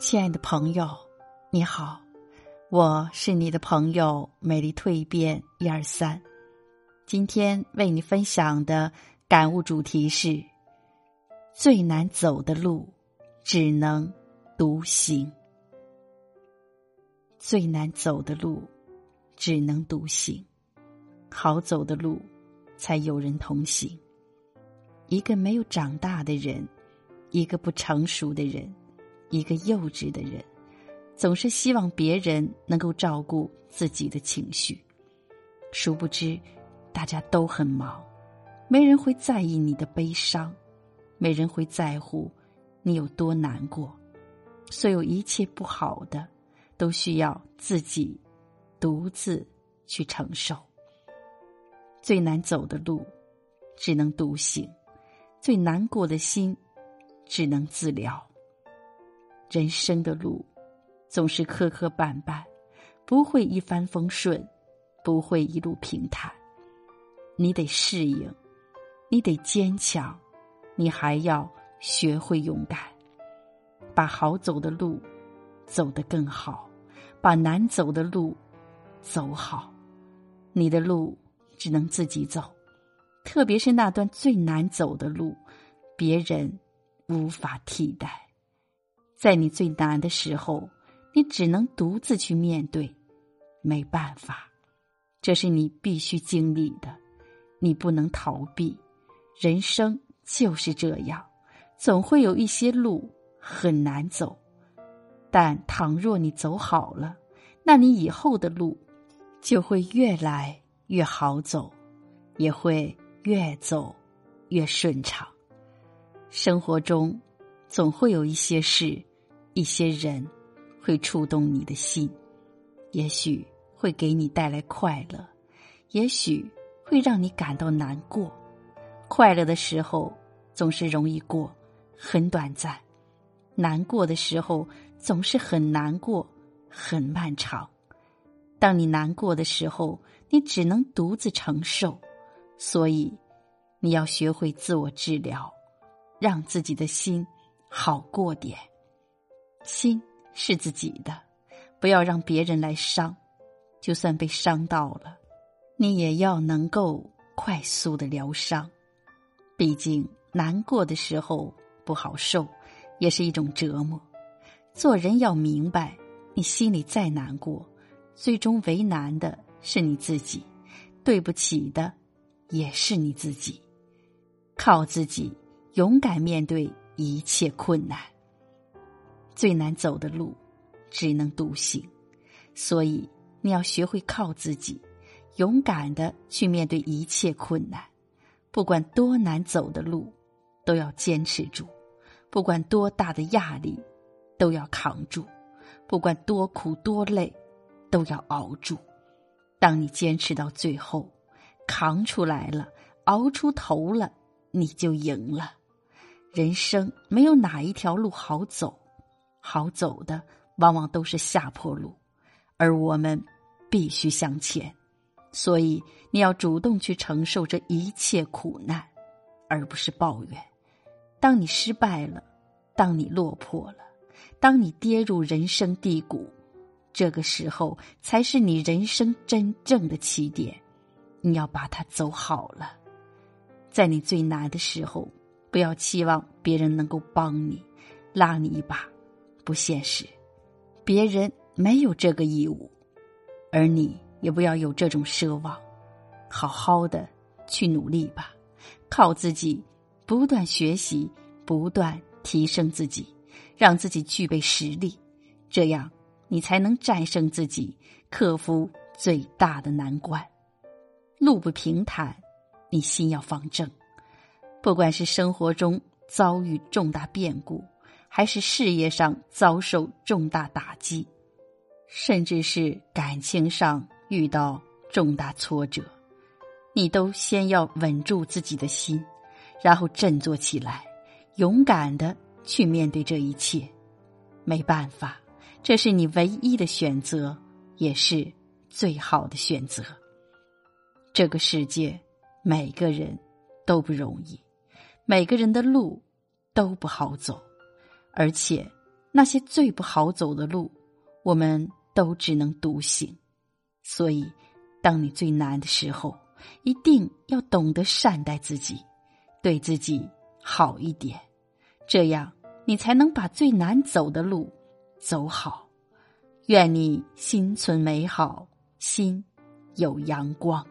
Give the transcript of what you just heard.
亲爱的朋友，你好，我是你的朋友美丽蜕变一二三。今天为你分享的感悟主题是：最难走的路，只能独行。最难走的路，只能独行。好走的路，才有人同行。一个没有长大的人，一个不成熟的人。一个幼稚的人，总是希望别人能够照顾自己的情绪，殊不知，大家都很忙，没人会在意你的悲伤，没人会在乎你有多难过，所有一切不好的，都需要自己独自去承受。最难走的路，只能独行；最难过的心，只能自疗。人生的路总是磕磕绊绊，不会一帆风顺，不会一路平坦。你得适应，你得坚强，你还要学会勇敢，把好走的路走得更好，把难走的路走好。你的路只能自己走，特别是那段最难走的路，别人无法替代。在你最难的时候，你只能独自去面对，没办法，这是你必须经历的，你不能逃避。人生就是这样，总会有一些路很难走，但倘若你走好了，那你以后的路就会越来越好走，也会越走越顺畅。生活中总会有一些事。一些人会触动你的心，也许会给你带来快乐，也许会让你感到难过。快乐的时候总是容易过，很短暂；难过的时候总是很难过，很漫长。当你难过的时候，你只能独自承受，所以你要学会自我治疗，让自己的心好过点。心是自己的，不要让别人来伤。就算被伤到了，你也要能够快速的疗伤。毕竟难过的时候不好受，也是一种折磨。做人要明白，你心里再难过，最终为难的是你自己，对不起的也是你自己。靠自己，勇敢面对一切困难。最难走的路，只能独行，所以你要学会靠自己，勇敢的去面对一切困难。不管多难走的路，都要坚持住；不管多大的压力，都要扛住；不管多苦多累，都要熬住。当你坚持到最后，扛出来了，熬出头了，你就赢了。人生没有哪一条路好走。好走的往往都是下坡路，而我们必须向前，所以你要主动去承受这一切苦难，而不是抱怨。当你失败了，当你落魄了，当你跌入人生低谷，这个时候才是你人生真正的起点。你要把它走好了，在你最难的时候，不要期望别人能够帮你，拉你一把。不现实，别人没有这个义务，而你也不要有这种奢望。好好的去努力吧，靠自己不断学习，不断提升自己，让自己具备实力，这样你才能战胜自己，克服最大的难关。路不平坦，你心要方正。不管是生活中遭遇重大变故。还是事业上遭受重大打击，甚至是感情上遇到重大挫折，你都先要稳住自己的心，然后振作起来，勇敢的去面对这一切。没办法，这是你唯一的选择，也是最好的选择。这个世界，每个人都不容易，每个人的路都不好走，而且那些最不好走的路，我们都只能独行。所以，当你最难的时候，一定要懂得善待自己，对自己好一点，这样你才能把最难走的路走好。愿你心存美好，心有阳光。